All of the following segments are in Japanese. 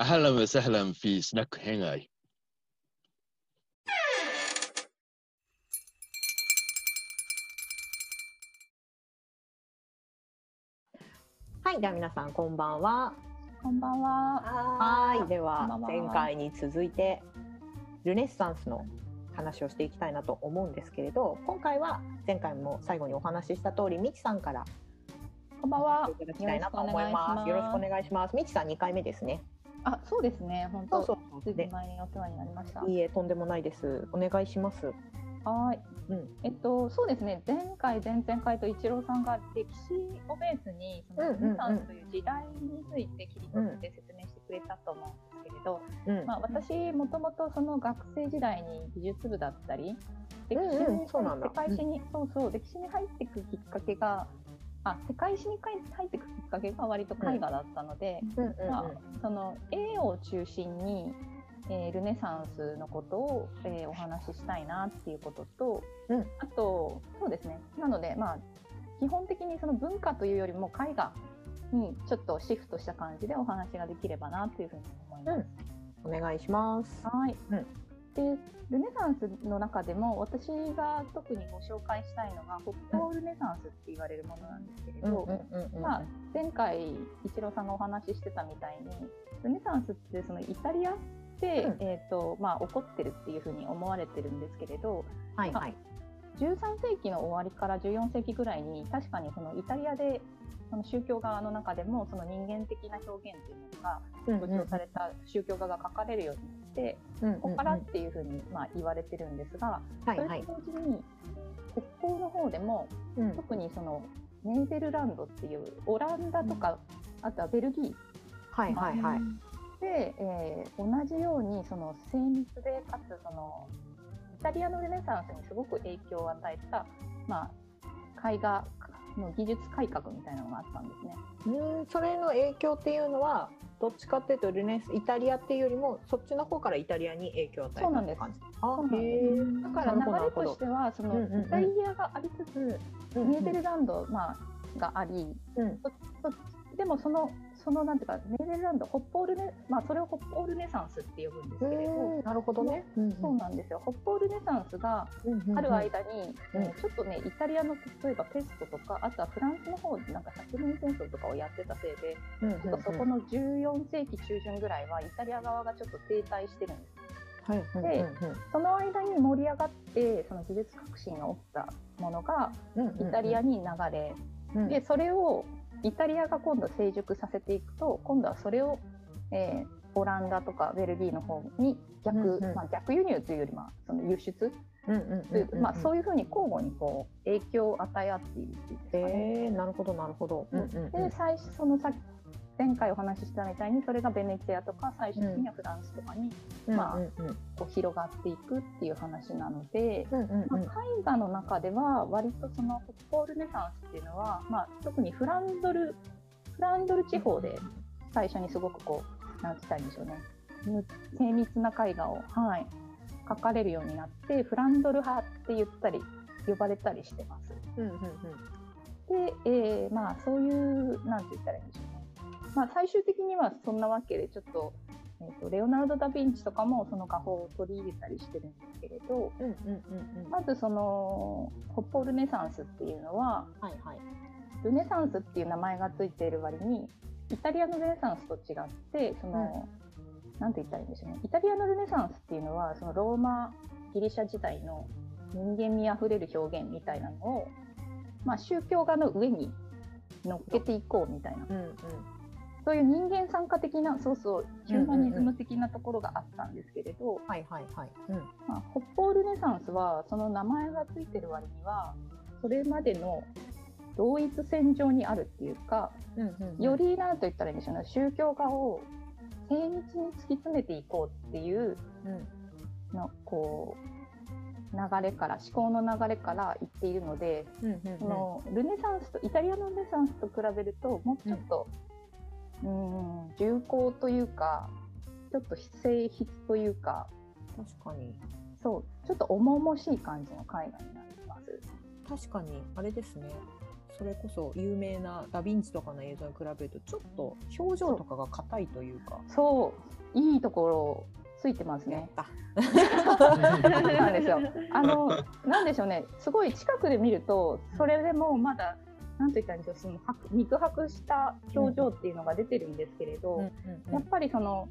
أهلا وسهلا في سناك هنغاي はい、では皆さんこんばんは。こんばんは。はい、ではこんばんは前回に続いてルネッサンスの話をしていきたいなと思うんですけれど、今回は前回も最後にお話しした通り、みちさんからこんばんは。いただきたいなと思います。よろしくお願いします。みちさん2回目ですね。 あ、そうですね。本当。そうそうそう前にお世話になりました。いいえ、とんでもないです。お願いします。はい。うん、えっと、そうですね。前回、前々回と一郎さんが歴史をベースに、そのルネサンスという時代について切り取って説明してくれたと思うんですけれど、うん、まあ、私もともとその学生時代に美術部だったり、歴史にんそうなんだ世界史に、そうそう、歴史に入っていくきっかけが、あ、世界史に入っていくきっかけが割と絵画だったので、うん、うん、まあ、その絵を中心に、えールネサンスのことを、えーお話ししたいなっていうことと、うん。あとそうですね。なのでまあ基本的にその文化というよりも絵画にちょっとシフトした感じでお話ができればなっていうふうに思います。お願いします。はい、うんでルネサンスの中でも私が特にご紹介したいのが北方ルネサンスって言われるものなんですけれど、まあ、前回一郎さんがお話ししてたみたいにルネサンスってそのイタリアで、うん。えーとまあ、起こってるっていうふうに思われてるんですけれどはい、はい。13世紀の終わりから14世紀ぐらいに確かにそのイタリアでその宗教側の中でもその人間的な表現というのがうん強調された宗教画が書かれるようになって、うん、ここからっていうふうにまあ言われてるんですが、はい、それはいと。同時に北方の方でもうん、特にそのネーデルランドっていうオランダとか、あとはベルギーはい、はい、はい。で、えー同じようにその精密でかつそのイタリアのルネサンスにすごく影響を与えた、まあ、絵画の技術改革みたいなのがあったんですね。うん、それの影響っていうのはどっちかっていうとルネスイタリアっていうよりもそっちの方からイタリアに影響を与えたそうなんです。感じ。あそうなんです。だから流れとしてはそのうんうんうん。イタリアがありつつ、うんネーデルランド、まあ、がありうん。でもそのそのなんていうかネーデルランド北方ルネ、まあ、それを北方ルネサンスって呼ぶんですけれど、うんなるほどね。うんそうなんですよ。北方ルネサンスがある間に、うん。えーちょっとねイタリアの例えばペストとかあとはフランスの方でなんか百年戦争とかをやってたせいで、うんうんちょっとそこの14世紀中旬ぐらいはイタリア側がちょっと停滞してるんです。はい。うんでその間に盛り上がってその技術革新が起きたものがうんうん。イタリアに流れ、うん。でそれをイタリアが今度成熟させていくと今度はそれを、えーオランダとかベルギーの方に逆、うんうんまあ、逆輸入というよりまあその輸出まあ、そういうふうに交互にこう影響を与え合っているっていうんですかね。えーなるほどなるほど。うんうんうんで最初そのさ前回お話ししたみたいにそれがベネチアとか最終的にはフランスとかにまあうんうん。うんこう広がっていくっていう話なので、うんうんま絵画の中では割とその北方ルネサンスっていうのは、まあ、特にフランドルフランドル地方で最初にすごくこうなんて言ったらいいんでしょうね。む精密な絵画を、はい、描かれるようになってフランドル派って言ったり呼ばれたりしてます。うんうんうん。で、えーまあそういうなんて言ったらいいんでしょうね。まあ最終的にはそんなわけでちょっと,、えー、とレオナルド・ダ・ヴィンチとかもその画法を取り入れたりしてるんですけれどうんうんうんうん。まずその北方ルネサンスっていうのははいはい。ルネサンスっていう名前がついている割にイタリアのルネサンスと違ってその、なんて言ったらいいんでしょうね。イタリアのルネサンスっていうのはそのローマギリシャ時代の人間味あふれる表現みたいなのを、まあ、宗教画の上に乗っけていこうみたいな。うんうんそういう人間参加的なそうそうヒューマニズム的なところがあったんですけれど、はいはいはい。うん。まあ、北方ルネサンスはその名前がついてる割にはそれまでの同一線上にあるっていうかよりなんと言ったらいいんでしょうね宗教画を精密に突き詰めていこうっていううん。のこう流れから思考の流れから言っているので、のルネサンスとイタリアのルネサンスと比べるともうちょっと、うん、重厚というかちょっと性質というか確かにそうちょっと重々しい感じの絵画になります。確かにあれですねそれこそ有名なダ・ヴィンチとかの映像に比べるとちょっと表情とかが硬いというか。そういいところついてますね。なんですよ。あの、なんでしょうね、すごい近くで見ると、それでもまだ。なんと言ったらいいんでしょう、その白肉薄した表情っていうのが出てるんですけれど。やっぱりその。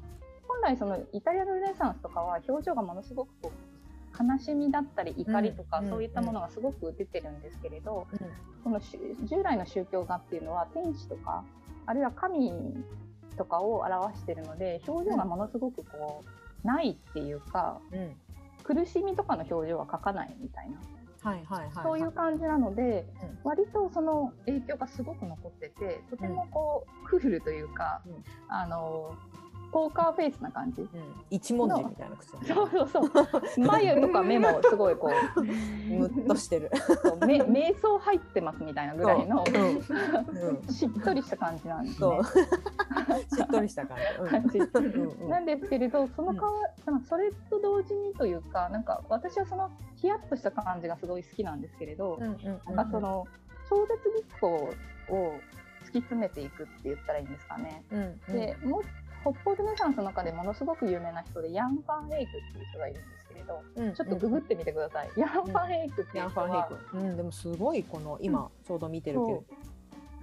本来そのイタリアのルネサンスとかは表情がものすごくこう悲しみだったり怒りとかうんそういったものがすごく出てるんですけれど、うんこのし従来の宗教画っていうのは天使とかあるいは神とかを表しているので表情がものすごくこうないっていうかうん苦しみとかの表情は描かないみたいなはいはいはい。そういう感じなのでうん。割とその影響がすごく残っててとてもこうクールというかうん。あのポーカーフェイスな感じ。うん。一文字みたいな口そうそうそう。眉とか目もすごいこう。むっとしてる。そうめ瞑想入ってますみたいなぐらいの。うん。うん。しっとりした感じなんですね。しっとりした感感じ。じ。うんうん。なんですけれどそのかわ、それと同時にというかなんか私はそのヒヤッとした感じがすごい好きなんですけれど、うんうんうんなんかその超絶日光を突き詰めていくって言ったらいいんですかね。うんうん。でもう北方ルネサンスの中でものすごく有名な人でヤン・ファン・エイクっていう人がいるんですけれど、うんちょっとググってみてください。ヤン・ファン・エイクっていう人は。うんでもすごいこの今ちょうど見てるけど。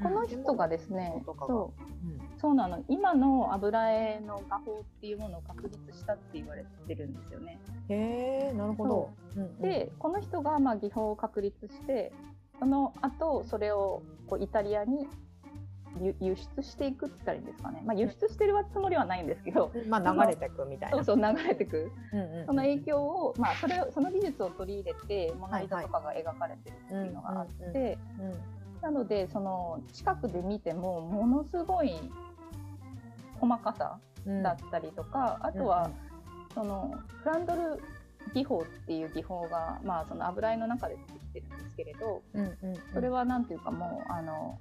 この人がですね、そううんそうなの今の油絵の画法っていうものを確立したって言われてるんですよね。へえなるほど。うんうんでこの人がまあ技法を確立してその後それをこうイタリアに輸輸出していくって言ったらいいんですかね、まあ、輸出してるつもりはないんですけど、まあ流れてくみたいな。そうそう流れてく。うんうんうんその影響を、まあ、それをその技術を取り入れてモナ・リザとかが描かれてるっていうのがあって、うんうんうんなのでその近くで見てもものすごい細かさうん。だったりとか、あとは、そのフランドル技法っていう技法が、まあ、その油絵の中で出てきてるんですけれど。うんうんうん。それはなんていうかもうあの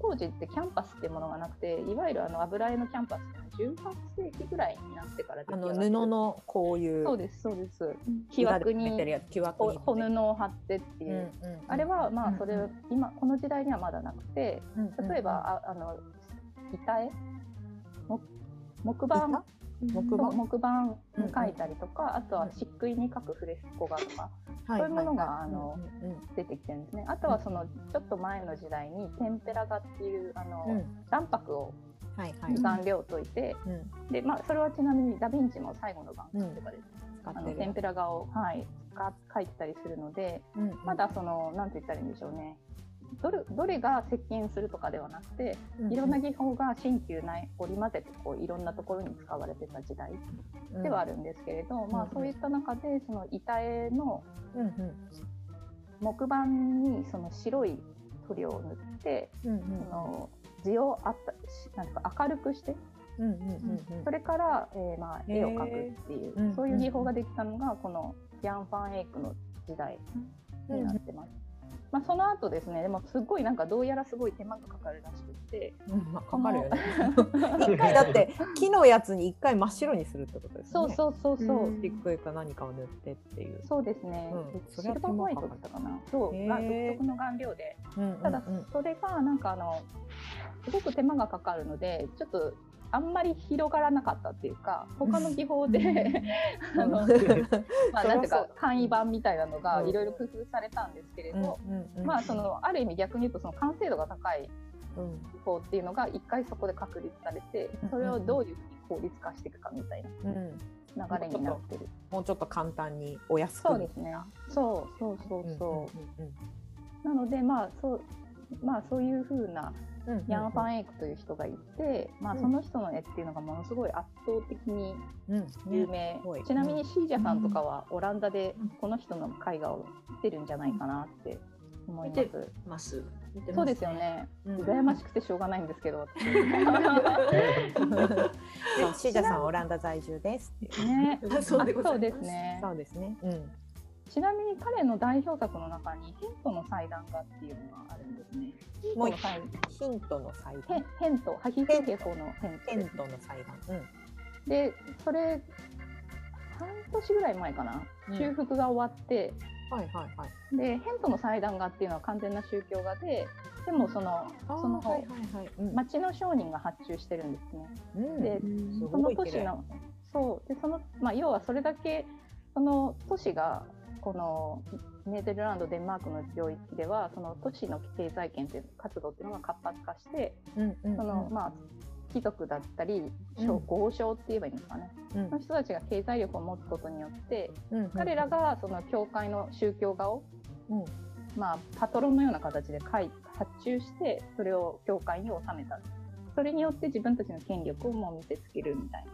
当時ってキャンパスっていうものがなくていわゆるあの油絵のキャンパスっていうのは18世紀ぐらいになってから出あの布のこういうそうですそうです。木枠にやつ木枠ほに。穂布を貼ってっていう、あれはまあそれ、うん。今この時代にはまだなくてうん例えば、ああの板絵？も木板？板？木板木板に描いたりとか、あとは漆喰に描くフレスコ画とかはそういうものがあの出てきてるんですね。あとはそのちょっと前の時代にテンペラ画っていうあの、うん。卵白を顔料を溶いて、うん。でまあそれはちなみにダ・ヴィンチも最後の晩餐とかで、あのテンペラ画をはいか描いてたりするので、うん。まだそのなんて言ったらいいんでしょうね。どれどれが接近するとかではなくて、いろんな技法が新旧内織り交ぜてこういろんなところに使われてた時代ではあるんですけれど、まあそういった中でその板絵のうんうん木板にその白い塗料を塗って、うんうん。その字をあったしなんか明るくして、うんうんうんうん。それから、えーまあ、絵を描くっていう、うんそういう技法ができたのがこのヤン・ファン・エイクの時代になってます。まあ、その後ですねでもすごいなんかどうやらすごい手間がかかるらしくって。うんまあかかるよね。一回だって木のやつに一回真っ白にするってことですよね。そうそうそうそう、スティックか何かを塗ってっていう。そうですね、うん。シルバーホワイトだったかな。そう。が独特の顔料で。うん。ただそれがなんかあのすごく手間がかかるのでちょっとあんまり広がらなかったっていうか他の技法で あの、まあ、なんていうか簡易版みたいなのがうん。いろいろ工夫されたんですけれど、まあそのある意味逆に言うとその完成度が高いうん技法っていうのが一回そこで確立されてそれをどういうふうに効率化していくかみたいうんな流れになってる。もうちょっと簡単にお安く。そうですね。そうそうそうそう。なのでまあそうまあそういうふうなヤン・ファン・エイクという人がいて、まあ、うんその人の絵っていうのがものすごい圧倒的にうん有名、すごいちなみにシージャさんとかはオランダでうんこの人の絵画を見てるんじゃないかなって思います。ます。見てますそうですよ。ね。うん羨ましくてしょうがないんですけど。シージャさんはオランダ在住です。ね。そうですね。そうですね。うん。ちなみに彼の代表作の中にヘントの祭壇画っていうのがあるんですね。もうヒントの祭壇。ヘント、ハヒフヘホのヘントヘントの祭壇。うん。でそれ半年ぐらい前かな、うん修復が終わってはいはいはい。でヘントの祭壇画っていうのは完全な宗教画ででもそのその、はいはいはい。うん町の商人が発注してるんですね。うんですその都市のそうでその、まあ、要はそれだけその都市がこのネーデルランドデンマークの領域ではその都市の経済圏っていう活動っていうのが活発化してうんうんその、まあ貴族だったりうん。豪商って言えばいいんですかね、うん。その人たちが経済力を持つことによってうんうん。彼らがその教会の宗教画を、うん。まあ、パトロンのような形で発注してそれを教会に収めた。それによって自分たちの権力をもう見せつけるみたい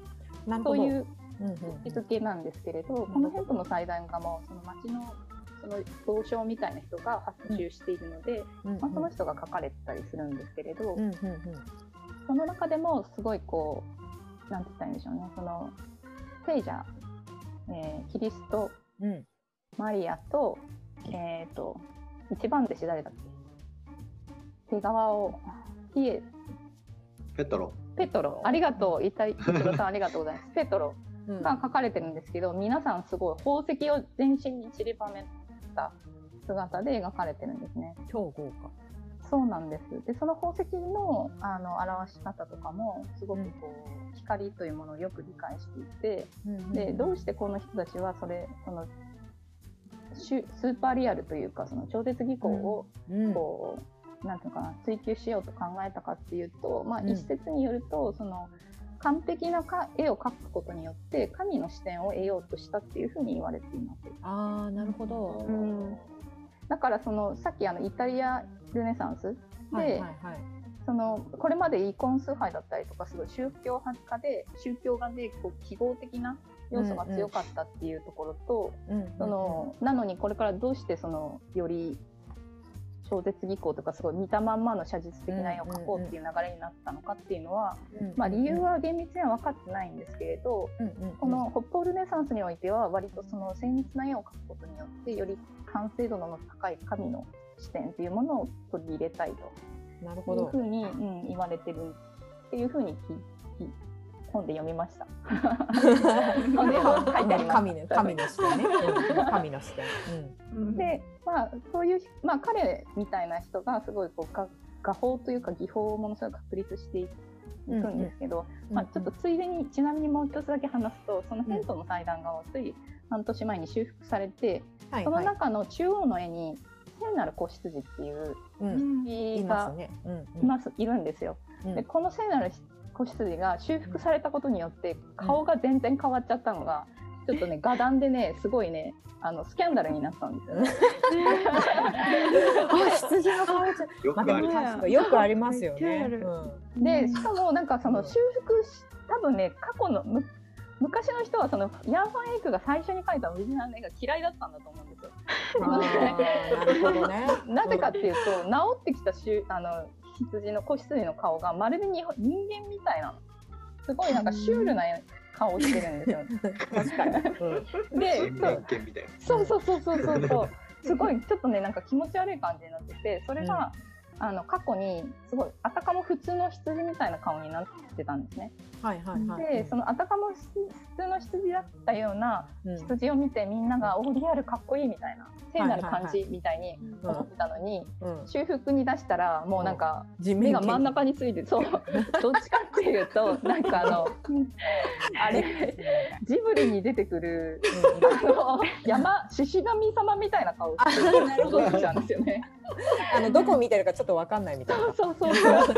な。そういううんうん位置づけなんですけれど、このヘントの祭壇画もその町のその同賞みたいな人が発注しているので、まあ、その人が書かれてたりするんですけれど、うんうんその中でもすごいこうなんて言ったらいいんでしょうね。その聖者、えーキリストうんうんマリアと,、えー、と一番弟子誰だっけ？手側をピエペトロ。ペトロありがとうイタイペトロ。さんありがとうございます。ペトロ。うんが書かれてるんですけど皆さんすごい宝石を全身に散りばめた姿で描かれてるんですね。超豪華。そうなんです。で、その宝石のあの表し方とかもすごくこう、光というものをよく理解していて、でどうしてこの人たちはそれそのスーパーリアルというかその超絶技巧をうんこう、なんていうのかな追求しようと考えたかっていうと、まあ、うん一説によるとその完璧なか絵を描くことによって神の視点を得ようとしたっていうふうに言われています。ああなるほど。うんだからそのさっきあのイタリアルネサンスで、はいはいはい。そのこれまでイコン崇拝だったりとかすごい宗教派家で宗教画でこう記号的な要素が強かったっていうところと、うんうんうんそのなのにこれからどうしてそのより超絶技巧とかすごい見たまんまの写実的な絵を描こうっていう流れになったのかっていうのは、うんまあ、理由は厳密には分かってないんですけれど、この北方ルネサンスにおいては割とその精密な絵を描くことによってより完成度の高い神の視点っていうものを取り入れたいというなるほどふうに、うん、言われてるっていうふうに聞き本で読みました。神の神の視点ね。うん神の視点。で、まあ、そういう、まあ、彼みたいな人がすごいこう画画法というか技法をものすごく確立していくんですけど、うん。まあ、ちょっとついでにちなみにもう一つだけ話すとそのヘントの祭壇画をつい半年前に修復されて、そのはい。はい。中の中央の絵に聖なる子羊っていううん。羊がいますいますいるんですよ。うん。でこの聖なる子羊が修復されたことによって顔が全然変わっちゃったのが、ちょっとね画談でねすごいねあのスキャンダルになったんですよね。あ羊の顔じゃ。よくあります。よくありますよね。うんでしかもなんかそのうん修復し多分ね過去のむ昔の人はそのヤン・ファン・エイクが最初に描いたオリジナルの絵が嫌いだったんだと思うんですよ。なるほどね。なぜかっていうと、治ってきたしゅあの羊の子羊の顔がまるでに人間みたいなのすごいなんかシュールな顔をしてるんですよ。確かに。うんで。そうそうそうそうそうそう すごいちょっとねなんか気持ち悪い感じになっててそれが、あの過去にすごいあたかも普通の羊みたいな顔になってたんですね。はいはいはい。でそのあたかも普通の羊だったようなうん。羊を見てみんなが「おリアルかっこいい」みたいな聖なる感じみたいにうん。思ってたのに、うん。修復に出したらもうなんか目が真ん中についてそう どっちかっていうとなんかあのあれジブリに出てくるあの山獅子神様みたいな顔してるんですよね。あのどこ見てるかちょっとわかんないみたいな。そうそうそう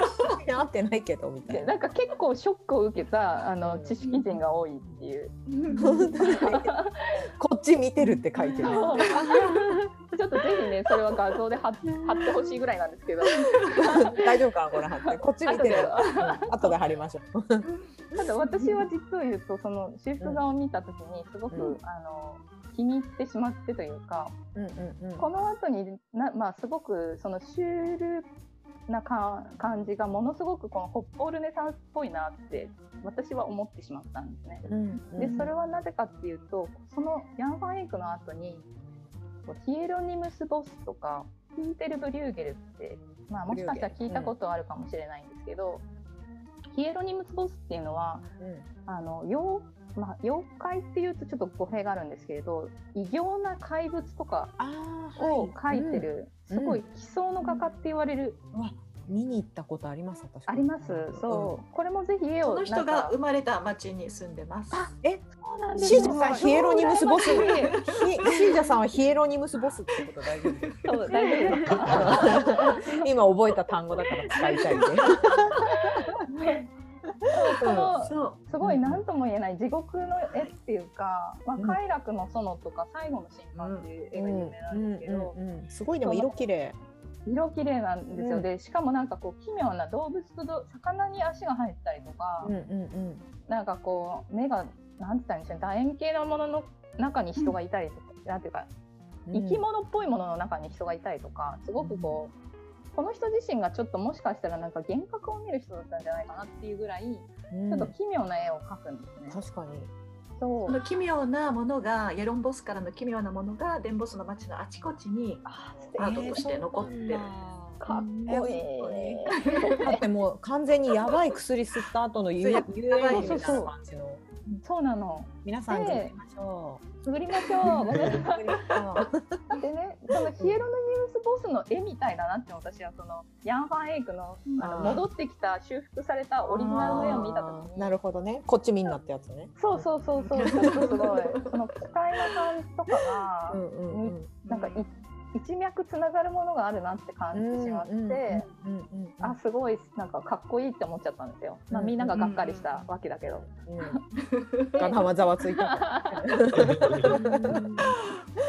合ってないけどみたいな。でなんか結構ショックを受けたあの知識人が多いっていう。こっち見てるって書いてる。ちょっとぜひねそれは画像で貼ってほしいぐらいなんですけど 大丈夫かなこれ貼って。こっち見てる。後で貼りましょう。ただ私は実を言うとその修復画を見た時にすごく、うんあの気に入ってしまってというかうんうんうん。この後になまあすごくそのシュールなか感じがものすごくこの北方ルネサンスっぽいなって私は思ってしまったんですね。うんうんでそれはなぜかっていうとそのヤン・ファン・エイクの後にヒエロニムス・ボスとかピーテル・ブリューゲルって、まあ、もしかしたら聞いたことあるかもしれないんですけど、ヒエロニムス・ボスっていうのはあの妖,、まあ、妖怪っていうとちょっと語弊があるんですけれど異形な怪物とかあを描いてる、うん。すごい奇想の画家って言われる、うん。わ見に行ったことあります？私あります。そう、これもぜひ絵をその人が生まれた町に住んでます。えそうなんですシージャさんヒエロニムスボス？シージャさんはヒエロニムスボスってこと大丈夫ですか？そう大丈夫です。か今覚えた単語だから使いたいんでこのそう。すごい何とも言えない地獄の絵っていうか、まあ、うん快楽の園とか最後の審判っていう絵が有名なんですけど、うんうんうんすごいでも色綺麗色綺麗なんですよ、うんでしかもなんかこう奇妙な動物とど魚に足が入ったりとか、うんうんなんかこう目がなんて言ったらいいんでしょう楕円形のものの中に人がいたりとか、なんていうかうん生き物っぽいものの中に人がいたりとかすごくこう、この人自身がちょっともしかしたらなんか幻覚を見る人だったんじゃないかなっていうぐらい、うんちょっと奇妙な絵を描くんですね。確かにそうこの奇妙なものがイエロンボスからの奇妙なものがデンボスの町のあちこちにあアートとして残ってる。かっこいい。だってもう完全にやばい薬吸った後の遊そう遊やばい園地みたいな感じのそうなの。皆さんでやりましょ作りましょう。ごめんなさう。い。でね、そのヒエロノニウスボスの絵みたいだなって私はそのヤン・ファン・エイクのあの戻ってきた修復されたオリジナルの絵を見たときに、なるほどね。こっちみんなってやつね。そうそうそうそう、ちょっとすごい、その機械の感じとかが、うんうんうん。なんかい一脈つながるものがあるなって感じてしまって。あすごいなんかかっこいいって思っちゃったんですよ。まあみんなががっかりしたわけだけど。うん。ガナはざわついた。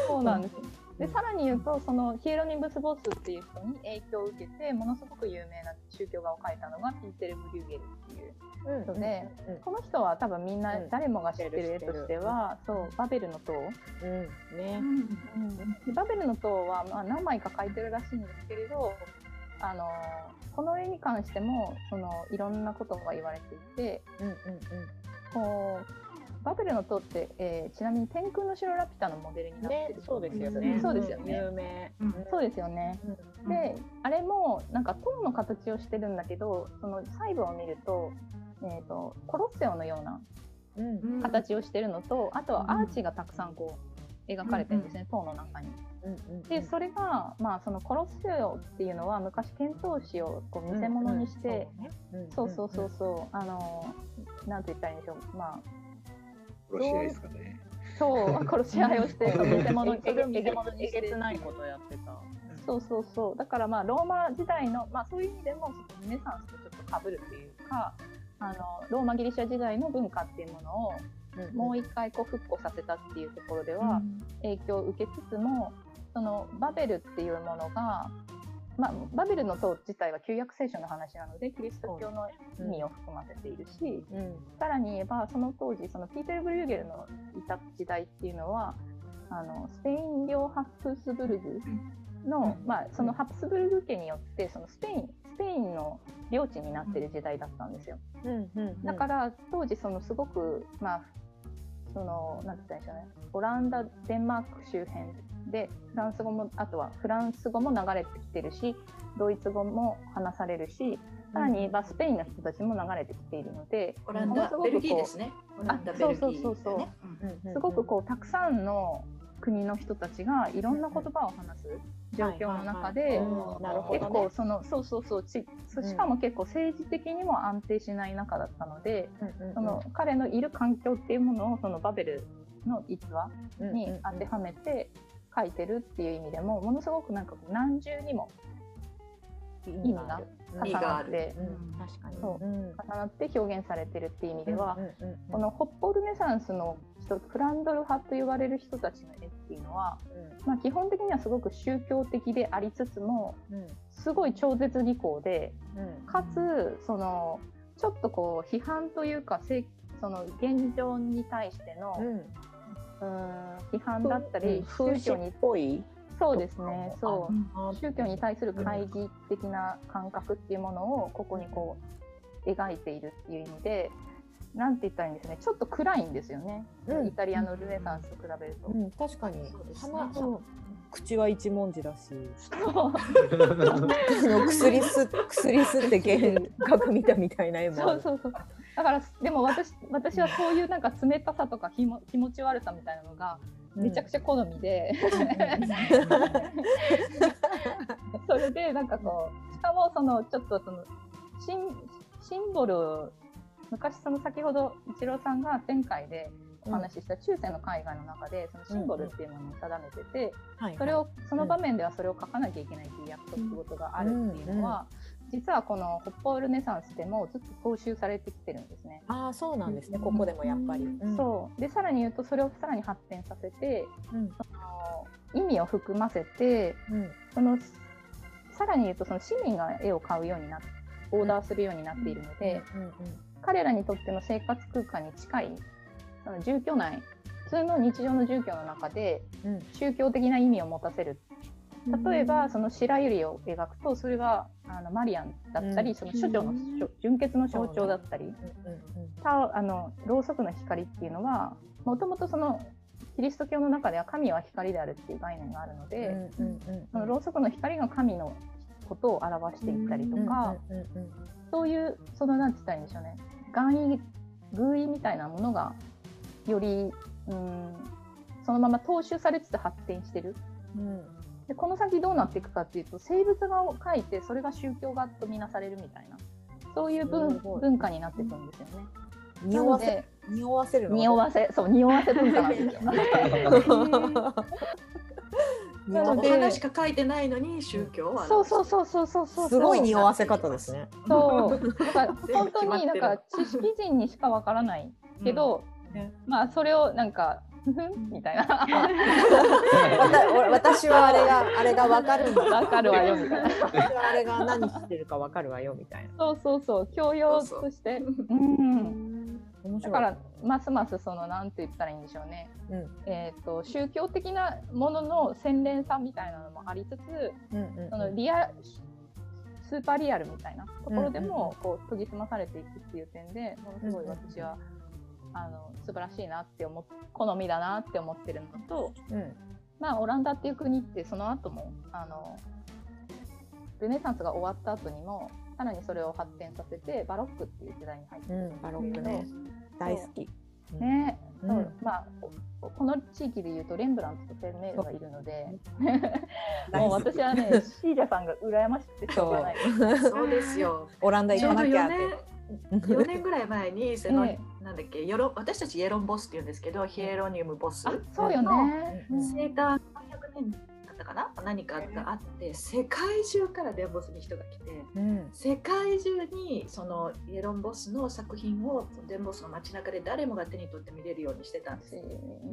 そうなんです。でさらに言うとそのヒエロニムス・ボスっていう人に影響を受けてものすごく有名な宗教画を描いたのがピーテル・ブリューゲルっていう人で、この人は多分みんなうん誰もが知ってる絵としては、そうバベルの塔、うん。ね。でバベルの塔はまあ何枚か描いてるらしいんですけれどあのこの絵に関してもそのいろんなことが言われていてうんうん。こうバベルの塔って、えーちなみに天空の城ラピュタのモデルにうん。なってねる、そうですよね。ね。そうですよね。有名。そうですよね。で、あれもなんか塔の形をしてるんだけどその細部を見ると,、えー、とコロッセオのようなうん。形をしてるのと、あとはアーチがたくさんこう描かれてるんですね、塔の中に。でそれが、まあ、そのコロッセオっていうのは昔遣唐使をこう見せ物にして、そうそうそうそうあのなんて言ったらいいんでしょう。まあ殺し合いですかね。そう殺し合いをして え物にえげつないことやってた。そうそうそうだからまあローマ時代の、まあ、そういう意味でもルネサンスとちょっとかぶるっていうかあのローマギリシャ時代の文化っていうものをもう一回こう復古させたっていうところでは影響を受けつつもそのバベルっていうものが、まあ、バベルの塔自体は旧約聖書の話なのでキリスト教の意味を含ませているし、うんさらに言えばその当時そのピーテル・ブリューゲルのいた時代っていうのはあのスペイン領ハプスブルグの、うんまあ、そのハプスブルグ家によってそのスペインスペインの領地になってる時代だったんですよ。うんうん。だから当時そのすごくまあそのなんて言ったらいいんでしょうね。オランダデンマーク周辺でフランス語もあとはフランス語も流れてきてるしドイツ語も話されるしさらに言スペインの人たちも流れてきているので、オランダベルギーですね。オランダ、あベルギー、そうそうそうそううん。すごくこうたくさんの国の人たちがいろんな言葉を話す状況の中で、結構そのそうそうそうちそしかも結構政治的にも安定しない中だったので、その彼のいる環境っていうものをそのバベルの逸話に当てはめて書いてるっていう意味でもものすごくなんか何重にも意味が重なってうん。確かに。そう。うん。重なって表現されてるっていう意味では、この北方ルネサンスの人フランドル派と言われる人たちの絵っていうのは、まあ、基本的にはすごく宗教的でありつつもうん。すごい超絶技巧でうん。かつそのちょっとこう批判というかせその現状に対しての、うん。批判だったり、宗教にぽい。そうですねそう。あ宗教に対する懐疑的な感覚っていうものをここにこう描いているっていう意味でなんて言ったらいいんですかね。ちょっと暗いんですよね、うん。イタリアのルネサンスと比べると。うん。確かに。そうですね。花そう。口は一文字だし。そう。薬す薬すって幻覚見たみたいな絵もそうそうそう。だからでも私私はそういうなんか冷たさとか気も気持ち悪さみたいなのがめちゃくちゃ好みで、それでなんかこうしかもそのちょっとそのシンシンボルを昔その先ほど一郎さんが前回でお話しした中世の海外の中でそのシンボルっていうものを定めててはいそれをその場面ではそれを書かなきゃいけないっていう約束事があるっていうのは実はこの北方ルネサンスでもずっと踏襲されてきてるんですね。ああそうなんですね。ここでもやっぱり、うん。そう。でさらに言うとそれをさらに発展させてうん。その意味を含ませてうん。そのさらに言うとその市民が絵を買うようになっオーダーするようになっているので、うんうん彼らにとっての生活空間に近いその住居内普通の日常の住居の中でうん。宗教的な意味を持たせる。例えばその白百合を描くとそれがあのマリアンだったり、うん。その処女のしょ純潔の象徴だったり、あのろうそくの光っていうのはもともとそのキリスト教の中では神は光であるっていう概念があるので、うんうんうんそのろうそくの光が神のことを表していったりとか、うんうんうん。そういうそのなんて言ったらいいんでしょうね願意偶意みたいなものがよりうんそのまま踏襲されつつ発展してる。うん。でこの先どうなっていくかっていうと生物画を描いてそれが宗教画とみなされるみたいなそういう文文化になっていくんですよね。匂わせ匂わせる匂わせそう匂わせ文化なんですよ。なのおで花しか書いてないのに宗教はそうそうそうそうそうそう。すごい匂わせ方ですね。そう。だから全部本当になんか知識人にしかわからないけど、ねまあそれをなんかみたいな。私はあれがあれがわかるんだ。わかるわよみたいな。私はあれが何してるかわかるわよみたいな。そうそうそう。教養そうとしてうん。だからますますそのなんて言ったらいいんでしょうね、うん。えっ、と宗教的なものの洗練さみたいなのもありつつうんうんそのリアスーパーリアルみたいなところでもこう研ぎ澄まされていくっていう点でものすごい私はあの素晴らしいなって思っ好みだなって思ってるのと、うん。まあ、オランダっていう国ってその後もあのルネサンスが終わった後にもさらにそれを発展させてバロックっていう時代に入ってうんバロックね。大好き。ね、うん。そう。まあここの地域でいうとレンブラントとフェルメールがいるので。もう私はねシージャさんが羨ましくてしょうがない。そう。ですよ。オランダ行ちょうど4かなきゃって。年 4年ぐらい前にその、えなんだっけヨロ私たちイエロンボスって言うんですけどヒエロニウムボス。あそうよね。うん。生誕300年だったかな？何かがあって世界中からデンボスに人が来てうん。世界中にそのイエロンボスの作品をデンボスの街中で誰もが手に取って見れるようにしてたんです。よ。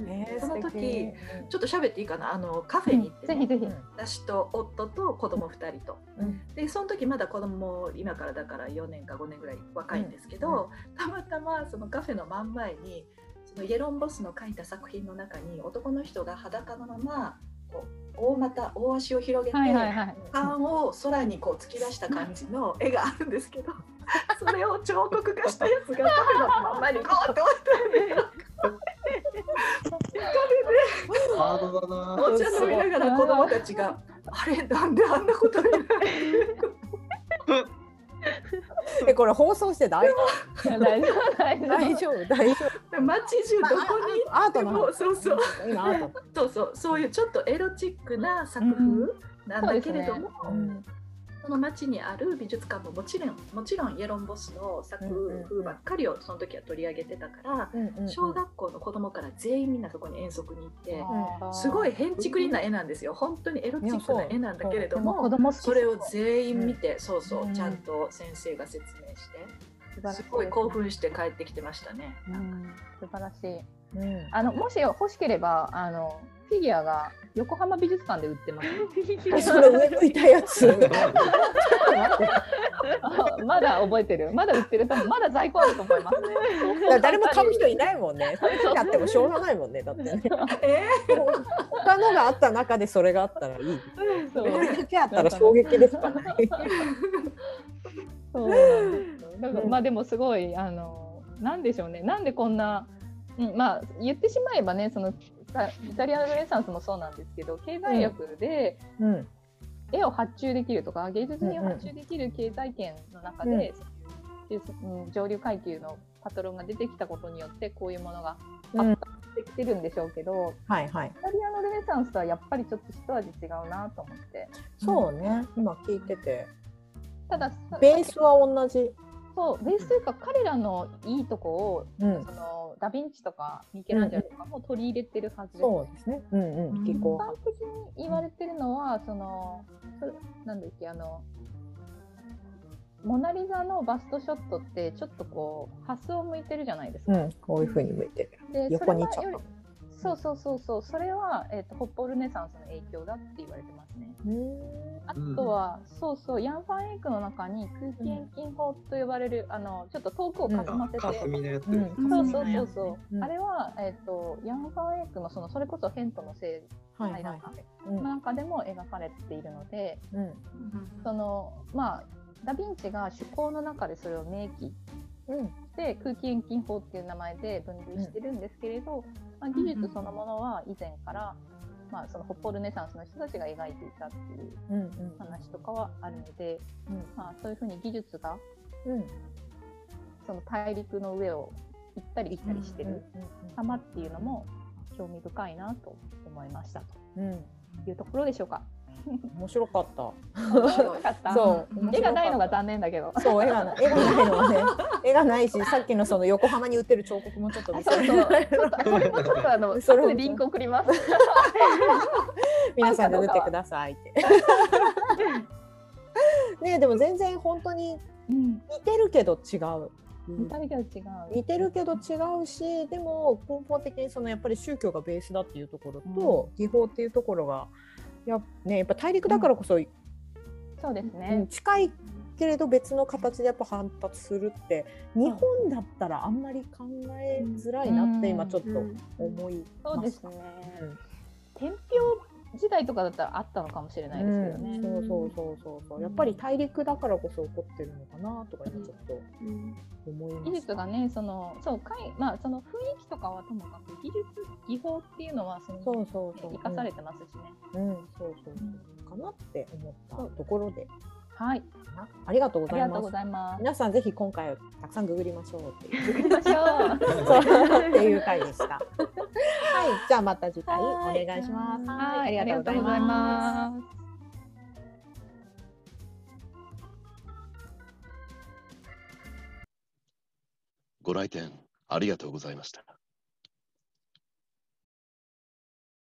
えーその時ちょっと喋っていいかな？あのカフェに行って、ぜひぜひ。私と夫と子供2人と。うん。でその時まだ子供も今からだから4年か5年ぐらい若いんですけど、たまたまそのカフェの真ん前にそのイエロンボスの描いた作品の中に男の人が裸のままこう大股大足を広げて、はいはいはい。缶を空にこう突き出した感じの絵があるんですけど それを彫刻化したやつがカフェの真ん前に ゴーって置いてあるハードだな。お茶飲みながら子供たちが「あれなんであんなことになってえこれ放送して大丈大丈夫大丈夫。大丈夫大丈る街中どこに？夫アートそうそう。そうそう。そういうちょっとエロチックな作風なんだけれども、その街にある美術館ももちろんもちろんイエロンボスの作風ばっかりをその時は取り上げてたから、小学校の子供から全員みんなそこに遠足に行って、夫。すごい変築りな絵なんですよ。本当にエロチックな絵なんだけれどでもそれを全員見て、そうそう、うん。ちゃんと先生が説明して、素晴らしすごい興奮して帰ってきてましたね。うん素晴らしい。うん。あのもし欲しければあのフィギュアが横浜美術館で売ってます。え それ上向いたやつ。あ まだ覚えてる。まだ売ってる。まだ在庫あると思います。だから誰も買う人いないもんね。買ってもしょうがないもんね。だって。ねえ？他のがあった中でそれがあったらいい。それだけあったら衝撃でしかない そうなんですまあでもすごいあのなんでしょうね。なんでこんな、うん、まあ言ってしまえばねそのイタリアのルネサンスもそうなんですけど経済力でうん。絵を発注できるとか芸術品を発注できる経済圏の中で、うん。上流階級のパトロンが出てきたことによってこういうものがうん。発達してきてるんでしょうけど、はいはい。イタリアのルネサンスとはやっぱりちょっと一味違うなと思って。そうね。今聞いててただベースは同じ。そうベースというか彼らのいいとこをうん。そのダ・ヴィンチとかミケランジェロとかも取り入れてるはずです。そうですね。うんうん。技一巧般的に言われてるのはそのなんだっけあのモナ・リザのバストショットってちょっとこう発想を向いてるじゃないですか。うん。こういう風に向いてる。で横にちょっとそうそうそうそう。それは、えー、と北方ルネサンスの影響だって言われてますね。あとは、そうそうヤン・ファンエイクの中に空気遠近法と呼ばれる、あのちょっと遠くをかすませて。うん。そうそうそうそう、うん。あれは、えっとヤン・ファンエイクのそのそれこそヘントのせいはいはいはいうん。なんかでも描かれているのでうん。そのまあダ・ヴィンチが趣向の中でそれを明記うんして空気遠近法っていう名前で分類してるんですけれど、まあ、技術そのものは以前から、まあ、その北方ルネサンスの人たちが描いていたっていう話とかはあるので、まあ、そういうふうに技術がうん。その大陸の上を行ったり来たりしてる様っていうのも興味深いなと思いましたというところでしょうか。面白かった面白かったそう絵がないのが残念だけど。そう絵がない絵がないのはね絵がないしさっきのその横浜に売ってる彫刻もちょっと見せそうそれもちょっとあのそれ後でリンク送ります。皆さんで打ってくださいって。ねでも全然本当にうん。似てるけど違う。似たりが違う。似てるけど違うしでも根本的にそのやっぱり宗教がベースだっていうところと、技法っていうところがや,、ね、やっぱ大陸だからこそ、そうですうんね。近いけれど別の形でやっぱ反発するって日本だったらあんまり考えづらいなって今ちょっと思いそうですねうん。天平時代とかだったらあったのかもしれないですけどね。うんそうそうそうそうそうやっぱり大陸だからこそ起こってるのかなとか今ちょっと思いま技した。術がね、そのそうかいまあその雰囲気とかはともかく技術技法っていうのはそのそうそうそう生かされてますしね。うん、うんそうそうそうかなって思ったところではい、あありがとうございますます。皆さんぜひ今回たくさんググりましょうっていう行きましょう。そうっていう回でした。はい、じゃあまた次回おはい願いします。はい、ありがとうございます。す。ご来店ありがとうございました。